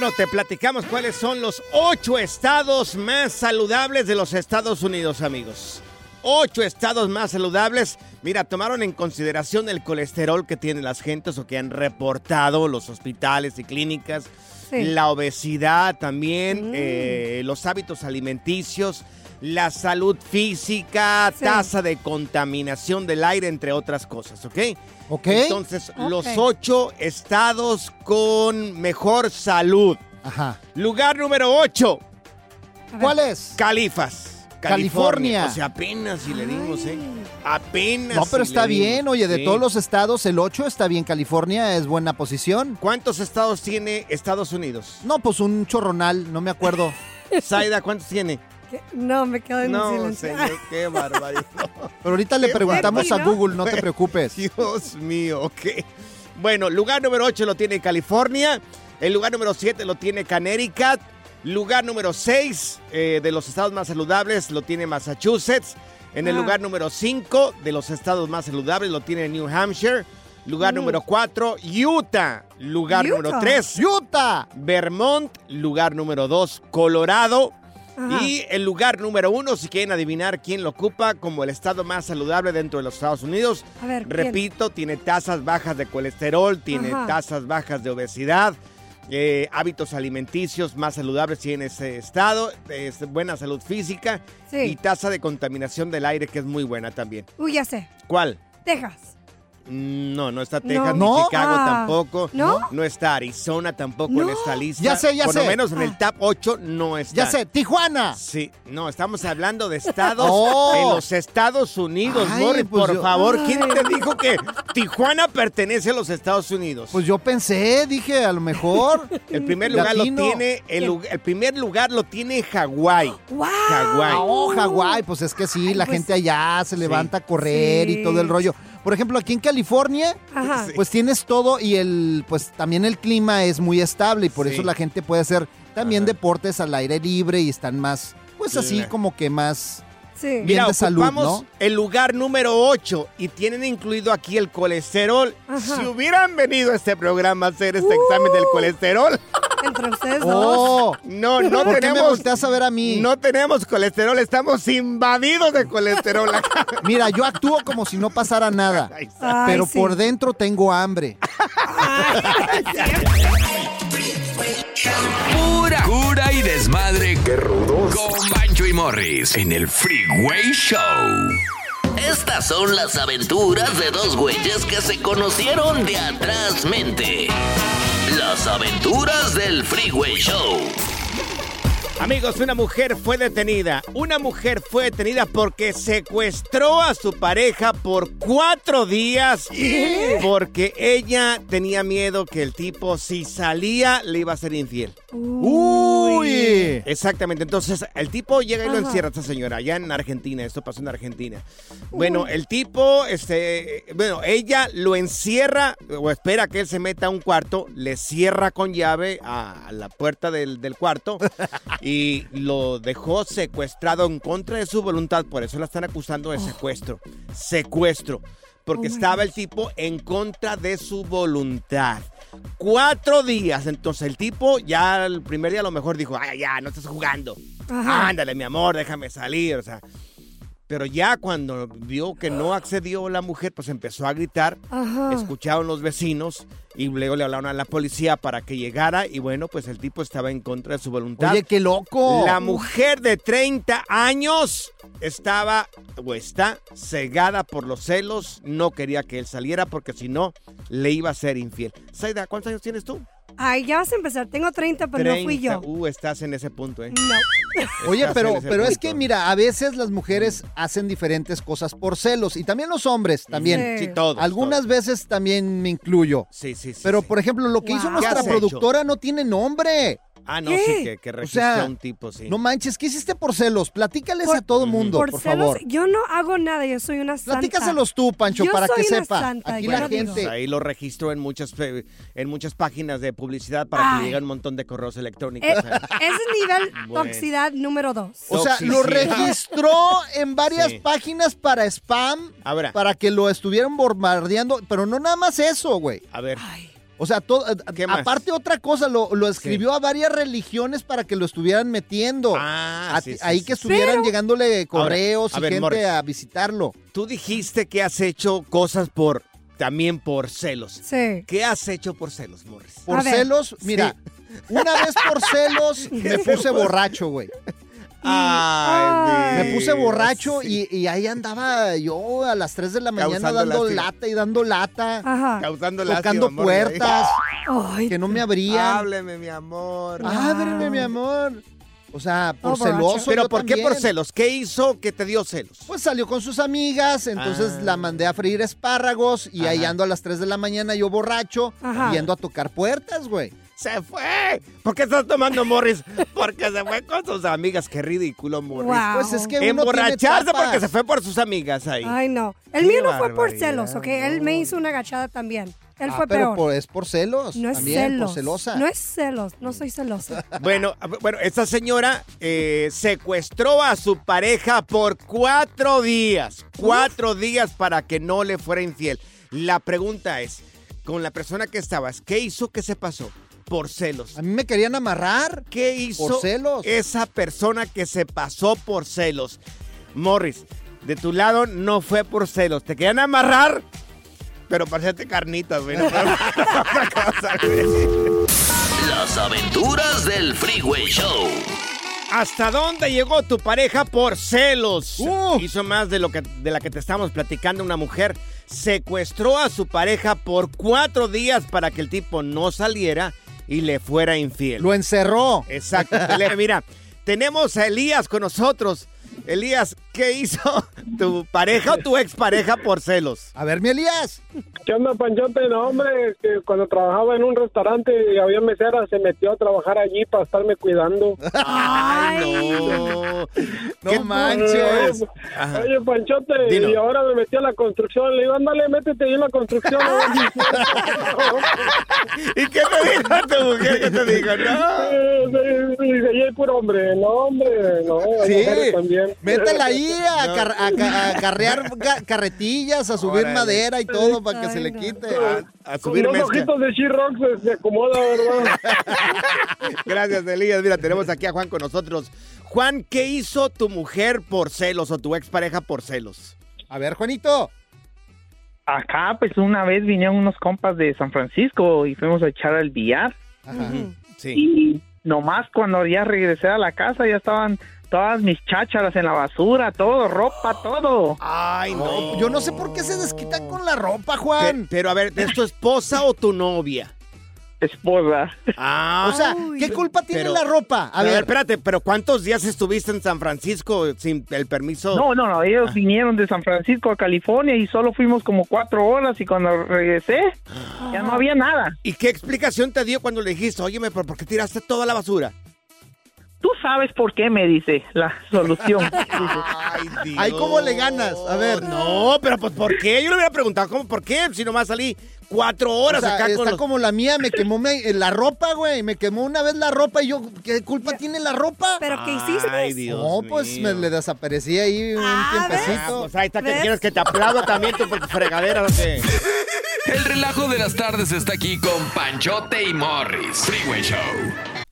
No, te platicamos cuáles son los ocho estados más saludables de los Estados Unidos, amigos. Ocho estados más saludables. Mira, tomaron en consideración el colesterol que tienen las gentes o que han reportado los hospitales y clínicas. Sí. La obesidad también, eh, los hábitos alimenticios, la salud física, Sí. tasa de contaminación del aire, entre otras cosas, ¿ok? ¿Ok? Entonces, los ocho estados con mejor salud. Ajá. Lugar número 8, A ver. ¿Cuál es? Califas. California. O sea, apenas si le dimos, ¿eh? Apenas. No, pero si está dimos. bien, oye, de Sí. todos los estados, el 8 está bien. California es buena posición. ¿Cuántos estados tiene Estados Unidos? No, pues un chorronal, no me acuerdo. Zaida, ¿cuántos tiene? ¿Qué? No, me quedo en No, silencio. señor, qué barbaridad. Pero ahorita le preguntamos a. Google, no te preocupes. Dios mío, ok. Bueno, lugar número 8 lo tiene California. El lugar número 7 lo tiene Connecticut. Lugar número 6 de los estados más saludables lo tiene Massachusetts. En el Ah. lugar número 5 de los estados más saludables lo tiene New Hampshire. Lugar Mm. número 4, Utah. Lugar Utah. número 3, Utah. Vermont. Lugar número 2, Colorado. Ajá. Y el lugar número 1, si quieren adivinar quién lo ocupa como el estado más saludable dentro de los Estados Unidos, A ver, ¿quién? Repito, tiene tasas bajas de colesterol, tiene Ajá. tasas bajas de obesidad, eh, hábitos alimenticios más saludables tiene ese estado, es buena salud física Sí. y tasa de contaminación del aire que es muy buena también. Uy, ya sé. ¿Cuál? Texas. Mm, No, no está Texas, No. ni Chicago Ah, tampoco. ¿no? No está Arizona tampoco en No. esta lista. Ya sé, ya Por sé. lo menos en el Ah. top 8 no está. Ya sé, Tijuana. Sí, no, estamos hablando de estados Oh. en los Estados Unidos, Ay, Morris, pues por yo- favor. ¿Quién Ay. te dijo que Tijuana pertenece a los Estados Unidos? Pues yo pensé, dije, a lo mejor. el primer lugar Latino. lo tiene, el, primer lugar lo tiene Hawái. ¡Wow! Hawái. Oh, Hawái, pues es que sí, Ay, la pues- gente allá se levanta a correr Sí. y todo el rollo. Por ejemplo, aquí en California, Ajá. Pues tienes todo y el, pues también el clima es muy estable y por Sí. eso la gente puede hacer también Ajá. deportes al aire libre y están más, pues así como que más Sí. bien Mira, de salud, ¿no? el lugar número 8 y tienen incluido aquí el colesterol. Ajá. Si hubieran venido a este programa a hacer este examen del colesterol, Entre ustedes Oh, dos. No, no ¿por qué me tenemos. a ver a mí? No tenemos colesterol, estamos invadidos de colesterol. Mira, yo actúo como si no pasara nada, Ay, pero sí. por dentro tengo hambre. Pura cura y desmadre. ¡Qué rudos! Con Bancho y Morris en el Freeway Show. Estas son las aventuras de dos güeyes que se conocieron de atrás mente. Las aventuras del Freeway Show. Amigos, una mujer fue detenida. Una mujer fue detenida porque secuestró a su pareja por cuatro días. Porque ella tenía miedo que el tipo, si salía, le iba a ser infiel. ¡Uy! Exactamente. Entonces, el tipo llega y lo encierra a esta señora allá en Argentina. Esto pasó en Argentina. Bueno, el tipo, este, bueno, ella lo encierra o espera que él se meta a un cuarto, le cierra con llave a la puerta del, del cuarto y lo dejó secuestrado en contra de su voluntad. Por eso la están acusando de secuestro. Secuestro. Porque Oh estaba el tipo en contra de su voluntad. Cuatro días. Entonces el tipo ya el primer día a lo mejor dijo, ay, ya, no estás jugando. Ajá. Ándale, mi amor, déjame salir. O sea, pero ya cuando vio que no accedió la mujer, pues empezó a gritar. Ajá. Escucharon los vecinos y luego le hablaron a la policía para que llegara. Y bueno, pues el tipo estaba en contra de su voluntad. Oye, qué loco. La mujer de 30 años estaba o está cegada por los celos. No quería que él saliera porque si no, le iba a ser infiel. Saida, ¿cuántos años tienes tú? Ay, ya vas a empezar. Tengo 30, pero no fui yo. Uh, estás en ese punto, ¿eh? No. Oye, Estás pero, pero es que mira, a veces las mujeres hacen diferentes cosas por celos y también los hombres también. Sí. Sí, todos. Algunas todos. veces también me incluyo. Sí, sí, sí. Pero sí. por ejemplo, lo que hizo nuestra ¿Qué has productora no tiene nombre. Ah, no, ¿Qué? sí, que, que registró sea, un tipo, sí. No manches, ¿qué hiciste por celos? Platícales Por- a todo mundo, por, Por celos, favor. yo no hago nada. Yo soy una santa. Platícaselos tú, Pancho, Yo para soy que una sepa. santa, Aquí yo la gente. Pues Ahí lo registró en muchas, pe- en muchas páginas de publicidad para que Ay. lleguen un montón de correos electrónicos. Eh, es nivel Bueno. toxicidad número dos. O sea, lo registró en varias Sí. páginas para spam, Ahora, para que lo estuvieran bombardeando, pero no nada más eso, güey. a ver, O sea, todo, ¿Qué más? aparte otra cosa, lo, lo escribió a varias religiones para que lo estuvieran metiendo. Ah, A sí, ahí sí, que estuvieran Pero- llegándole correos a y ver, gente Morris. a visitarlo. tú dijiste que has hecho cosas por, también por celos. Sí. ¿Qué has hecho por celos, Morris? Por A ver. celos, mira, una vez por celos me puse borracho, güey. Ay, Me puse borracho sí. y, y ahí andaba yo a las 3 de la mañana Causando dando lástima. lata y dando lata, Ajá. Causando tocando lástima, puertas Ay, que no me abrían. Hábleme, mi amor. Ábreme, mi amor. O sea, por Oh, celoso. Pero yo ¿por qué por celos? ¿Qué hizo que te dio celos? Pues salió con sus amigas, entonces Ah. la mandé a freír espárragos y ahí ando a las 3 de la mañana yo borracho Ajá. yendo a tocar puertas, güey. ¡Se fue! ¿Por qué estás tomando Morris? Porque se fue con sus amigas. Qué ridículo, Morris. Wow. Pues es que uno Emborracharse porque se fue por sus amigas ahí. Ay, no. El Qué mío no fue por celos, ¿ok? Él me hizo una agachada también. Él Ah, fue pero peor. por- es por celos. no es también, celos. por celosa. No es celos. No soy celosa. Bueno, a- bueno, esta señora eh, secuestró a su pareja por cuatro días. Cuatro días para que no le fuera infiel. La pregunta es, con la persona que estabas, ¿qué hizo que se pasó? Por celos. A mí me querían amarrar. ¿Qué hizo Por celos. esa persona que se pasó por celos? Morris, de tu lado no fue por celos. Te querían amarrar, pero para hacerte carnitas, güey. No fue otra cosa, güey. Las aventuras del Freeway Show. ¿Hasta dónde llegó tu pareja por celos? Uh. Hizo más de lo que de la que te estamos platicando. Una mujer secuestró a su pareja por cuatro días para que el tipo no saliera y le fuera infiel. Lo encerró. Exacto. Mira, tenemos a Elías con nosotros. Elías, ¿qué hizo tu pareja o tu expareja por celos? A ver, mi Elías. ¿Qué onda, Panchote? No, hombre, que cuando trabajaba en un restaurante y había mesera, se metió a trabajar allí para estarme cuidando. Ay, no. ¿Qué manches. Ajá. Oye, Panchote, Dino. y ahora me metí a la construcción. Le digo, ándale, métete ahí en la construcción. ¿Y qué te dijo tu mujer? ¿Qué te dijo? No. Dice, y el puro hombre. No, hombre, no. Sí, también. métela ahí a, No. car- a ca- a carrear ca- carretillas, a subir Órale. madera y todo para que se le quite. A, a Con subir dos mezcla. ojitos de She-Rock se, se acomoda, ¿verdad? Gracias, Elías. Mira, tenemos aquí a Juan con nosotros. Juan, ¿qué hizo tu mujer por celos o tu expareja por celos? A ver, Juanito. Acá, pues una vez vinieron unos compas de San Francisco y fuimos a echar al billar. Sí. Y nomás cuando ya regresé a la casa ya estaban todas mis chácharas en la basura, todo, ropa, todo. Ay, no. Yo no sé por qué se desquitan con la ropa, Pe- Juan. pero a ver, ¿es tu esposa o tu novia? Esposa. Ah, O sea, ¿qué culpa tiene pero- la ropa? A A ver, ver, espérate, pero ¿cuántos días estuviste en San Francisco sin el permiso? No, no, no, ellos vinieron de San Francisco a California y solo fuimos como cuatro horas y cuando regresé ya no había nada. ¿Y qué explicación te dio cuando le dijiste, óyeme, ¿pero por qué tiraste toda la basura? Sabes por qué, me dice la solución. Ay, Dios. Ay, ¿cómo le ganas? A ver. No, pero pues ¿por qué? Yo le hubiera preguntado, ¿cómo por qué? Si nomás salí cuatro o horas sea, acá está con los... como la mía, me quemó me- la ropa, güey. Me quemó una vez la ropa y yo, ¿qué culpa tiene la ropa? ¿Pero qué hiciste? Ay, Dios no, pues mío. me le desaparecí ahí un Ah, ¿ves? Ah, tiempecito. pues ahí está que ¿Ves? quieres que te aplauda también tu tu fregadera. ¿o qué? El relajo de las tardes está aquí con Panchote y Morris. Freeway Show.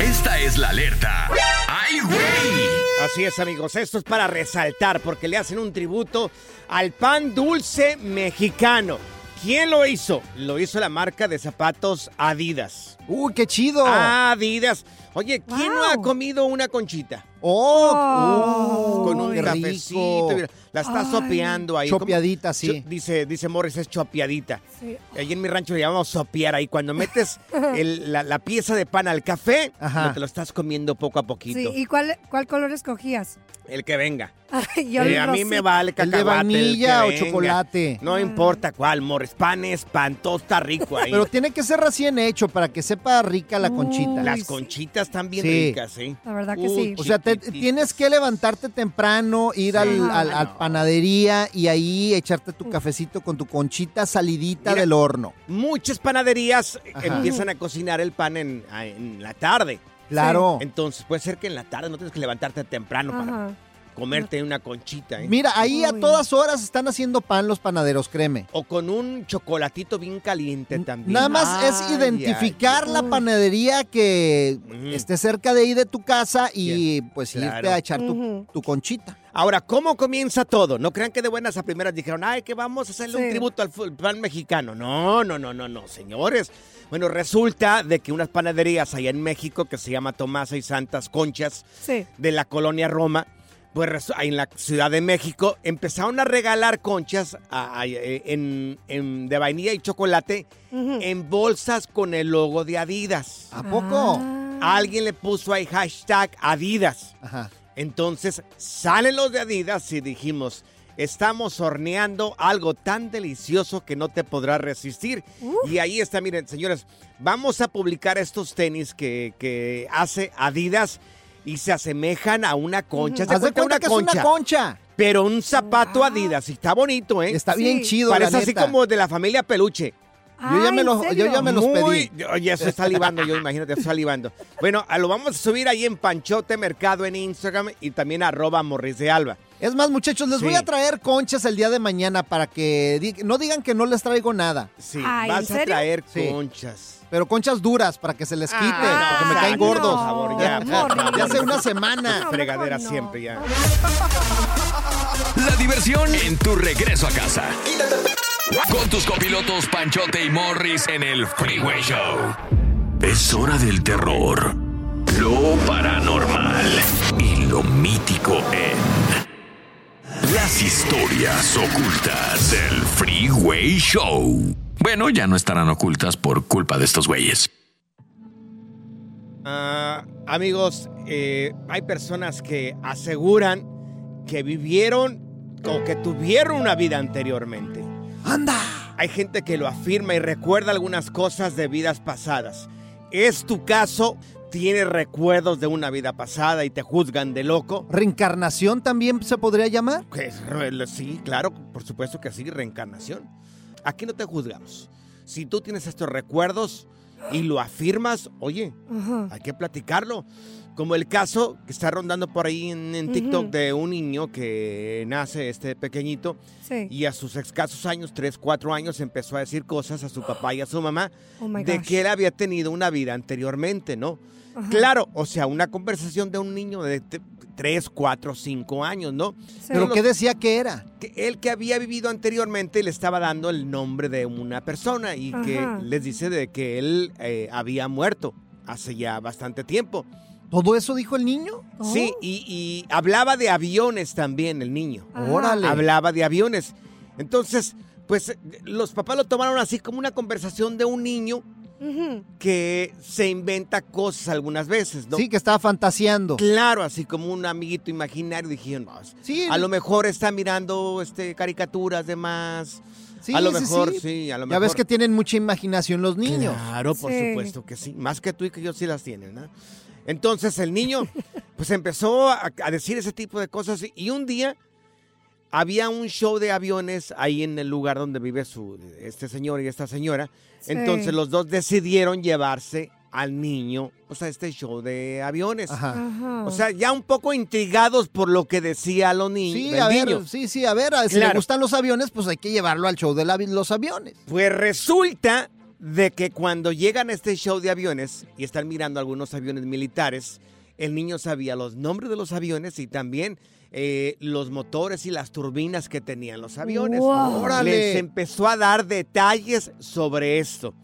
Esta es la alerta. ¡Ay, güey! Así es, amigos. Esto es para resaltar porque le hacen un tributo al pan dulce mexicano. ¿Quién lo hizo? Lo hizo la marca de zapatos Adidas. Uy, qué chido. Adidas. Oye, ¿quién no ha comido una conchita? Oh, con un cafecito. rico. la está sopeando ahí. Chopeadita, ¿Cómo? sí. Dice, dice Morris, es chopeadita. Sí. Allí en mi rancho le llamamos sopear ahí. Cuando metes el- la, la pieza de pan al café, no te lo estás comiendo poco a poquito. Sí, ¿y cuál, cuál color escogías? El que venga. Ay, yo Eh, a mí me vale ¿El de cacahuate. vainilla que o venga. chocolate? No importa cuál, Morris. Pan es pan, todo está rico ahí. Pero tiene que ser recién hecho para que sepa rica la Uy. conchita. Las sí. conchitas están bien Sí. ricas, ¿sí? La verdad que Uy, sí. O sea, te- tienes que levantarte temprano, ir al, Ajá. al- al panadería y ahí echarte tu cafecito con tu conchita salidita Mira. del horno. Muchas panaderías Ajá. empiezan a cocinar el pan en la tarde. Claro. Entonces, puede ser que en la tarde no tienes que levantarte temprano para comerte una conchita, ¿eh? Mira, ahí a todas horas están haciendo pan los panaderos, créeme. O con un chocolatito bien caliente también. Nada más es identificar ay, la panadería que Ujú. esté cerca de ahí de tu casa y pues irte a echar tu, conchita. Ahora, ¿cómo comienza todo? No crean que de buenas a primeras dijeron, ay, que vamos a hacerle un tributo al pan mexicano. No, no, no, no, no, señores. Bueno, resulta de que unas panaderías allá en México que se llama Tomasa y Santas Conchas Sí. de la colonia Roma, pues en la Ciudad de México empezaron a regalar conchas a- a- eh, en- en- de vainilla y chocolate en bolsas con el logo de Adidas. ¿A poco? Ah. Alguien le puso ahí hashtag Adidas. Ajá. Entonces salen los de Adidas y dijimos, estamos horneando algo tan delicioso que no te podrás resistir. Y ahí está, miren, señores, vamos a publicar estos tenis que, que hace Adidas y se asemejan a una concha. ¿Se Haz cuenta que es una concha. Pero un zapato Adidas, y está bonito, ¿eh? Está bien Sí. chido, Parece la así neta. como de la familia Peluche. Yo ya me los- yo ya me los Muy- pedí. Oye, estoy salivando yo, imagínate, estoy salivando. Bueno, lo vamos a subir ahí en Panchote Mercado en Instagram y también arroba Morris de Alba. Es más, muchachos, les Sí. voy a traer conchas el día de mañana para que di- no digan que no les traigo nada. Sí, vas a traer conchas. Pero conchas duras para que se les quite, Ah, porque me caen no, gordos. por favor, ya. Ya hace una semana. Fregadera siempre ya. La diversión en tu regreso a casa. Con tus copilotos Panchote y Morris en el Freeway Show. Es hora del terror, lo paranormal y lo mítico en las historias ocultas del Freeway Show. Bueno, ya no estarán ocultas por culpa de estos güeyes. Ah, amigos, eh, hay personas que aseguran que vivieron o que tuvieron una vida anteriormente. ¡Anda! Hay gente que lo afirma y recuerda algunas cosas de vidas pasadas. ¿Es tu caso? ¿Tienes recuerdos de una vida pasada y te juzgan de loco? ¿Reencarnación también se podría llamar? Que es re- Sí, claro, por supuesto que sí, reencarnación. Aquí no te juzgamos. Si tú tienes estos recuerdos y lo afirmas, oye, hay que platicarlo. Como el caso que está rondando por ahí en, en TikTok Ujú. de un niño que nace este pequeñito Sí. y a sus escasos años, 3, 4 años, empezó a decir cosas a su papá y a su mamá Oh de que él había tenido una vida anteriormente, ¿no? Ajá. Claro, o sea, una conversación de un niño de 3, 4, 5 años, ¿no? ¿Pero qué decía que era? Que él que había vivido anteriormente le estaba dando el nombre de una persona y que les dice de que él eh, había muerto hace ya bastante tiempo. ¿Todo eso dijo el niño? Sí, y, y hablaba de aviones también el niño. Órale. Hablaba de aviones. Entonces, pues los papás lo tomaron así como una conversación de un niño Que se inventa cosas algunas veces, ¿no? Sí, que estaba fantaseando. Claro, así como un amiguito imaginario. Dijeron, no, Sí. a lo mejor está mirando este, caricaturas de más. Sí, a lo sí, mejor, sí. sí, a lo Ya mejor. ves que tienen mucha imaginación los niños. Claro, por Sí. supuesto que sí. Más que tú y que yo sí las tienen, ¿no? Entonces el niño, pues empezó a, a decir ese tipo de cosas y un día había un show de aviones ahí en el lugar donde vive su, este señor y esta señora. Sí. Entonces los dos decidieron llevarse al niño pues, a este show de aviones. Ajá. O sea, ya un poco intrigados por lo que decía los niños. Sí, a ver, sí, sí, a ver, si le gustan los aviones, pues hay que llevarlo al show de la- los aviones. Pues resulta de que cuando llegan a este show de aviones y están mirando algunos aviones militares, el niño sabía los nombres de los aviones y también eh, los motores y las turbinas que tenían los aviones. Wow. ¡Órale! Les empezó a dar detalles sobre esto.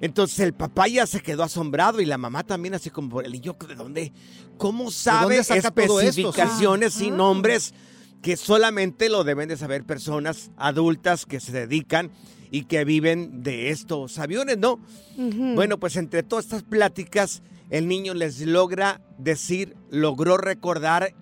Entonces el papá ya se quedó asombrado y la mamá también así como, el niño, ¿de dónde? ¿Cómo sabe saca todo esto? Sí. especificaciones y Ah. nombres que solamente lo deben de saber personas adultas que se dedican y que viven de estos aviones, ¿no? Bueno, pues entre todas estas pláticas, el niño les logra decir, logró recordar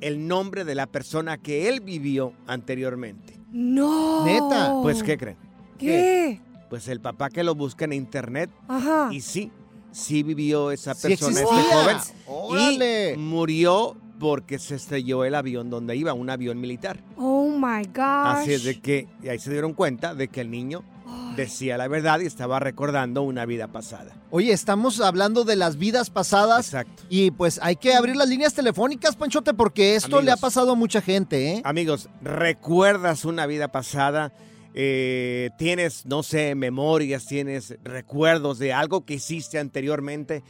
el nombre de la persona que él vivió anteriormente. No. Neta. Pues, ¿qué creen? ¿Qué? Pues el papá que lo busca en internet Ajá. y sí, sí vivió esa Sí persona, este joven. Órale. Y murió porque se estrelló el avión donde iba, un avión militar. Oh my gosh. Así es de que, y ahí se dieron cuenta de que el niño decía la verdad y estaba recordando una vida pasada. Oye, estamos hablando de las vidas pasadas. Exacto. Y pues hay que abrir las líneas telefónicas, Panchote, porque esto le ha pasado a mucha gente, ¿eh? Amigos, ¿recuerdas una vida pasada? Eh, ¿Tienes, no sé, memorias, tienes recuerdos de algo que hiciste anteriormente?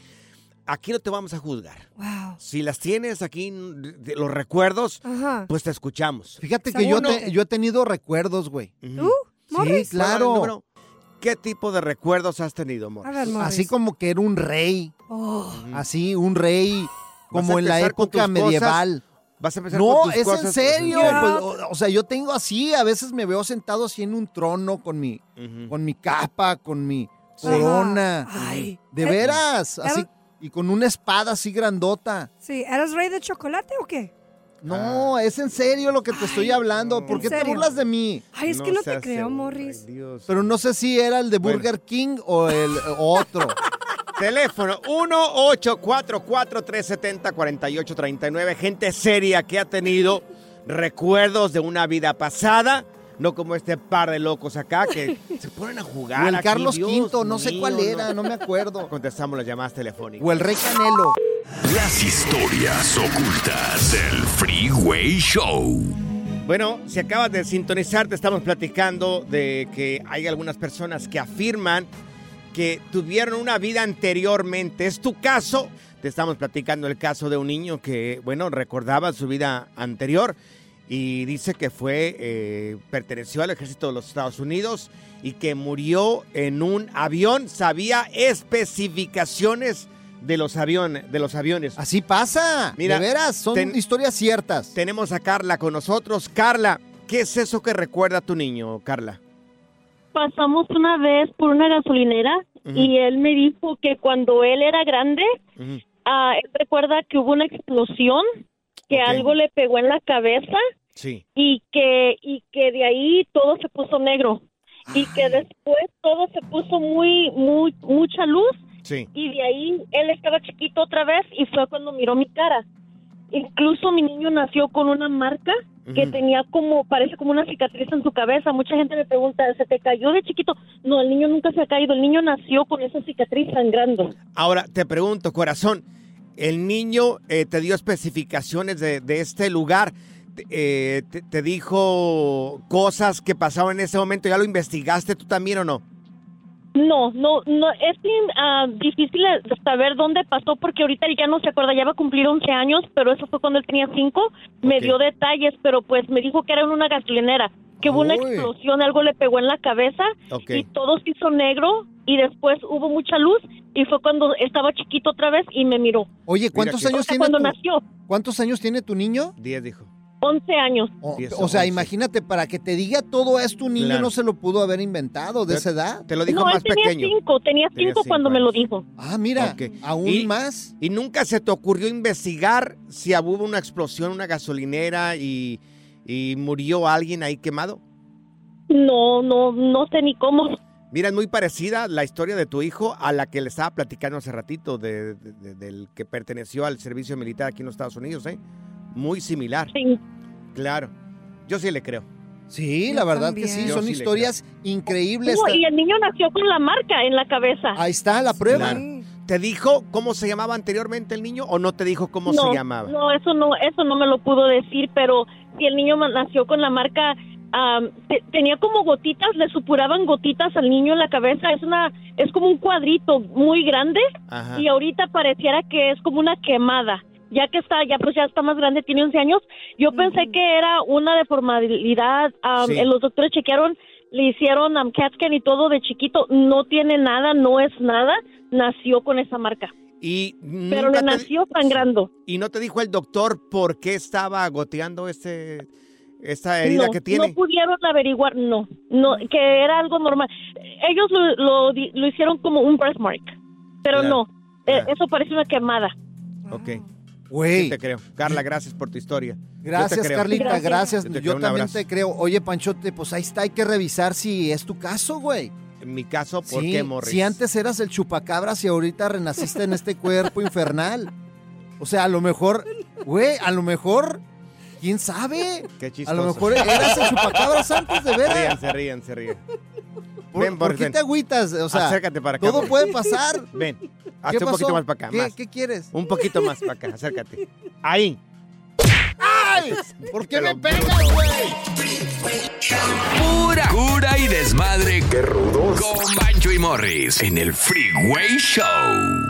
Aquí no te vamos a juzgar. Wow. Si las tienes aquí, de los recuerdos, Ajá. pues te escuchamos. Fíjate que yo, te- yo he tenido recuerdos, güey. ¿Tú? Sí, Morris? claro. Número- ¿Qué tipo de recuerdos has tenido, amor? A ver, Morris. Así como que era un rey. Oh. Así, un rey. ¿Vas Como en la época cosas? medieval. ¿Vas a empezar No, con tus es cosas? en serio. Pues, o, o sea, yo tengo así, a veces me veo sentado así en un trono con mi, con mi capa, con mi corona. Ay. De veras, así, y con una espada así grandota. Sí, ¿eras rey de chocolate o qué? No, es en serio lo que te estoy hablando. ¿Por ¿En qué te burlas de mí? Ay, es que no te creo, Morris. Pero no sé si era el de Burger King o el otro. Teléfono 1-844-370-4839. Gente seria que ha tenido recuerdos de una vida pasada. No como este par de locos acá que se ponen a jugar. O el aquí, Carlos Dios V, no sé mío, cuál era, no me acuerdo. Contestamos las llamadas telefónicas. O el Rey Canelo. Las historias ocultas del Freeway Show. Bueno, si acabas de sintonizar, te estamos platicando de que hay algunas personas que afirman que tuvieron una vida anteriormente. ¿Es tu caso? Te estamos platicando el caso de un niño que, bueno, recordaba su vida anterior y dice que fue, eh, perteneció al ejército de los Estados Unidos y que murió en un avión. Sabía especificaciones de los, aviones, de los aviones. Así pasa. Mira, de veras, son ten- historias ciertas. Tenemos a Carla con nosotros. Carla, ¿qué es eso que recuerda tu niño, Carla? Pasamos una vez por una gasolinera y él me dijo que cuando él era grande, ah, él recuerda que hubo una explosión, que algo le pegó en la cabeza Sí. y que y que de ahí todo se puso negro y que después todo se puso muy muy mucha luz Sí. y de ahí él estaba chiquito otra vez y fue cuando miró mi cara. Incluso mi niño nació con una marca que tenía como, parece como una cicatriz en su cabeza. Mucha gente me pregunta, ¿se te cayó de chiquito? No, el niño nunca se ha caído, el niño nació con esa cicatriz sangrando. Ahora te pregunto, corazón, el niño eh, te dio especificaciones de, de este lugar, eh, te, te dijo cosas que pasaban en ese momento, ¿ya lo investigaste tú también o no? No, no, no, es bien, ah, difícil saber dónde pasó porque ahorita él ya no se acuerda, ya va a cumplir 11 años, pero eso fue cuando él tenía 5. Me dio detalles, pero pues me dijo que era en una gasolinera, que hubo una explosión, algo le pegó en la cabeza y todo se hizo negro y después hubo mucha luz y fue cuando estaba chiquito otra vez y me miró. Oye, ¿cuántos años tiene cuando tu, nació, ¿Cuántos años tiene tu niño? 10 dijo. 11 años. O, Diez o sea, once. imagínate, para que te diga todo esto, un niño Claro. no se lo pudo haber inventado de esa edad. Te lo dijo no, más él tenía pequeño. 5, tenía Tenía 5 cuando cinco me lo dijo. Ah, mira, Ok. aún Y- más. ¿Y nunca se te ocurrió investigar si hubo una explosión en una gasolinera y, y murió alguien ahí quemado? No, no, no sé ni cómo. Mira, es muy parecida la historia de tu hijo a la que le estaba platicando hace ratito, de- de- de- del que perteneció al servicio militar aquí en los Estados Unidos, ¿eh? Muy similar. Sí. Claro. Yo sí le creo. Sí, Yo la verdad que sí, Yo son sí historias increíbles. No, y el niño nació con la marca en la cabeza. Ahí está la prueba. Claro. ¿Te dijo cómo se llamaba anteriormente el niño o no te dijo cómo no, se llamaba? No, eso no, eso no me lo pudo decir, pero si el niño ma- nació con la marca, te- tenía como gotitas, le supuraban gotitas al niño en la cabeza. Es una, es como un cuadrito muy grande Ajá. y ahorita pareciera que es como una quemada. Ya que está, ya pues ya está más grande, tiene 11 años. Yo pensé que era una deformabilidad. am, Sí. eh, Los doctores chequearon, le hicieron um, CAT scan y todo de chiquito. No tiene nada, no es nada. Nació con esa marca. Y Pero le nació sangrando. ¿Y no te dijo el doctor por qué estaba goteando este, esta herida no, que tiene? No pudieron averiguar, no, no, que era algo normal. Ellos lo, lo, lo hicieron como un birthmark, pero Claro, no, eh, claro. eso parece una quemada. Ok. Güey, Sí te creo. Carla, gracias por tu historia. Gracias. Carlita, Gracias. gracias. Yo te también abrazo. te creo. Oye, Panchote, pues ahí está, hay que revisar si es tu caso, güey. En mi caso, ¿por Sí, qué, Morris? si antes eras el chupacabras y ahorita renaciste en este cuerpo infernal. O sea, a lo mejor, güey, a lo mejor, ¿quién sabe? Qué A chistoso. lo mejor eras el chupacabras antes de ver. Rían, se ríen, se ríen. ¿Por, Ven, por qué te agüitas? O sea, Acércate para acá. todo puede pasar. Ven, ¿Qué hazte un pasó? poquito más para acá. ¿Qué, más. qué quieres? Un poquito más para acá, acércate. Ahí. ¡Ay! ¿Por qué me lo pegas, güey? Pura cura y desmadre. ¡Qué rudos! Con Bancho y Morris en el Freeway Show.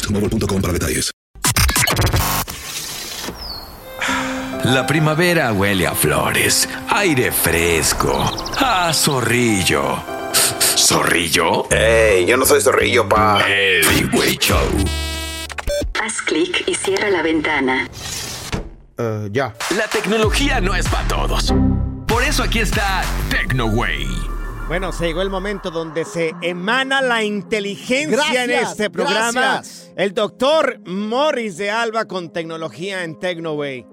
boostmobile.com para detalles. La primavera huele a flores, aire fresco, a zorrillo. ¿Zorrillo? ¡Ey! Yo no soy zorrillo, pa. El Freeway Show. Haz clic y cierra la ventana. ya. La tecnología no es para todos. Por eso aquí está TecnoWay. Bueno, se llegó el momento donde se emana la inteligencia en este programa. gracias. El doctor Morris de Alba con tecnología en Technoway.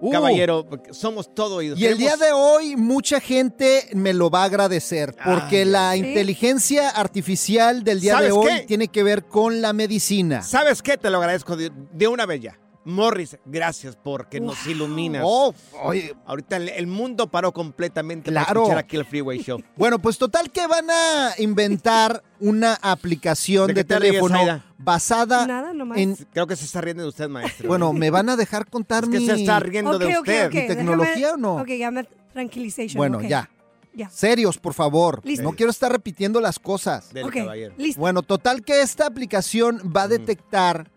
Uh. Caballero, somos todo oídos. Y el día de hoy mucha gente me lo va a agradecer porque Ay, la ¿sí? inteligencia artificial del día de ¿Sabes hoy qué? tiene que ver con la medicina. ¿Sabes qué? Te lo agradezco de, de una vez ya. Morris, gracias porque nos iluminas. Oh, oye. Ahorita el, el mundo paró completamente Claro. para escuchar aquí el Freeway Show. Bueno, pues total que van a inventar una aplicación ¿De ríes, teléfono basada Nada, nomás. en... Creo que se está riendo de usted, maestro. Bueno, ¿me van a dejar contar Es que mi... se está riendo de usted. ok, ¿Mi tecnología déjame- o no? Ok, ya me tranquilicé. Bueno, ya. Ya. Serios, por favor. Listo. No quiero estar repitiendo las cosas. Listo. Bueno, total que esta aplicación va a detectar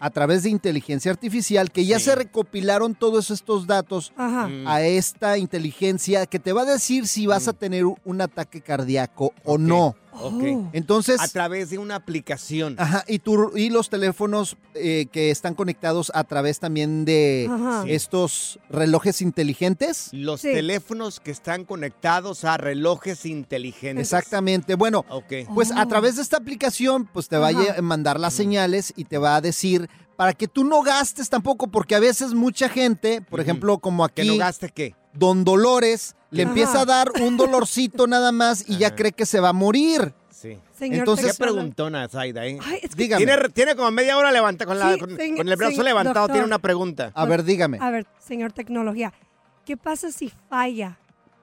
a través de inteligencia artificial que ya Sí. se recopilaron todos estos datos Ajá. Mm. a esta inteligencia que te va a decir si vas a tener un ataque cardíaco o no. Ok. Oh. Entonces, A través de una aplicación. ajá, y, tu- y los teléfonos eh, que están conectados a través también de Ajá. estos relojes inteligentes. Los Sí. teléfonos que están conectados a relojes inteligentes. Exactamente. Bueno, Ok. Pues a Oh. través de esta aplicación, pues te va a Ajá. mandar las señales y te va a decir para que tú no gastes tampoco, porque a veces mucha gente, por ejemplo, como ¿Que aquí, no gaste qué? Don Dolores, le Ajá. empieza a dar un dolorcito nada más y ya cree que se va a morir. Sí. Señor Entonces- Qué preguntona, Zaida, ¿eh? Ay, es que- Dígame. Tiene, tiene como media hora levanta con, la, Sí, con, señor- con el brazo señor levantado, doctor. tiene una pregunta. A ver, dígame. A ver, señor tecnología, ¿qué pasa si falla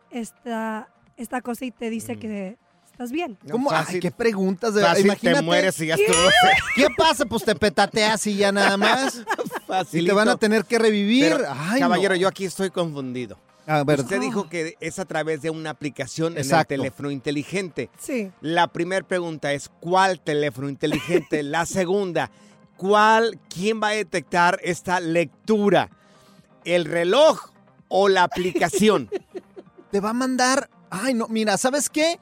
esta, esta cosa y te dice que estás bien? ¿Cómo? Ay, fácil- qué preguntas de Fácil Imagínate. te mueres y ya ¿Qué? estuvo. ¿Qué pasa? Pues te petateas y ya nada más. y Facilito. te van a tener que revivir. Pero, Ay, caballero, no. yo aquí estoy confundido. A ver, Usted dijo que es a través de una aplicación Exacto. en el teléfono inteligente. Sí. La primera pregunta es, ¿cuál teléfono inteligente? La segunda, ¿cuál, quién va a detectar esta lectura? ¿El reloj o la aplicación? te va a mandar. Ay, no, mira, ¿sabes qué?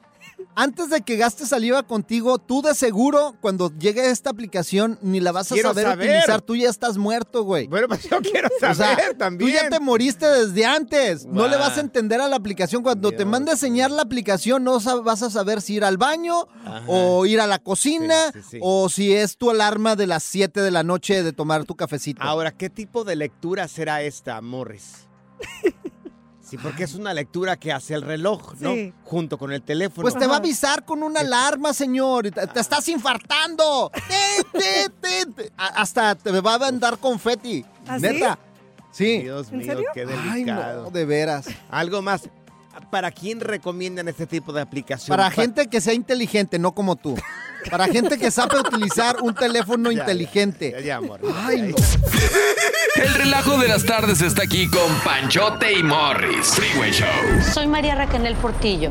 Antes de que gastes saliva contigo, tú de seguro, cuando llegue esta aplicación, ni la vas a saber, saber. utilizar. Tú ya estás muerto, güey. bueno, pues yo quiero O saber sea, también. Tú ya te moriste desde antes. No le vas a entender a la aplicación. Cuando te mande a enseñar la aplicación, no vas a saber si ir al baño Ajá. o ir a la cocina Sí, sí, sí. o si es tu alarma de las 7 de la noche de tomar tu cafecito. Ahora, ¿qué tipo de lectura será esta, Morris? Sí, porque es una lectura que hace el reloj, ¿no? Sí. Junto con el teléfono. Pues te va a avisar con una alarma, señor. Te, te estás infartando. Te, te, te, te. A- Hasta te va a mandar confeti. ¿Ah, sí? Neta. Sí. Dios ¿En mío, serio? qué Ay, delicado. no, de veras. Algo más. ¿Para quién recomiendan este tipo de aplicación? Para Pa- gente que sea inteligente, no como tú. Para gente que sabe utilizar un teléfono Ya, inteligente. Ya, ya, amor. Ay, Ya, no. El relajo de las tardes está aquí con Panchote y Morris. Freeway Show. Soy María Raquel Portillo.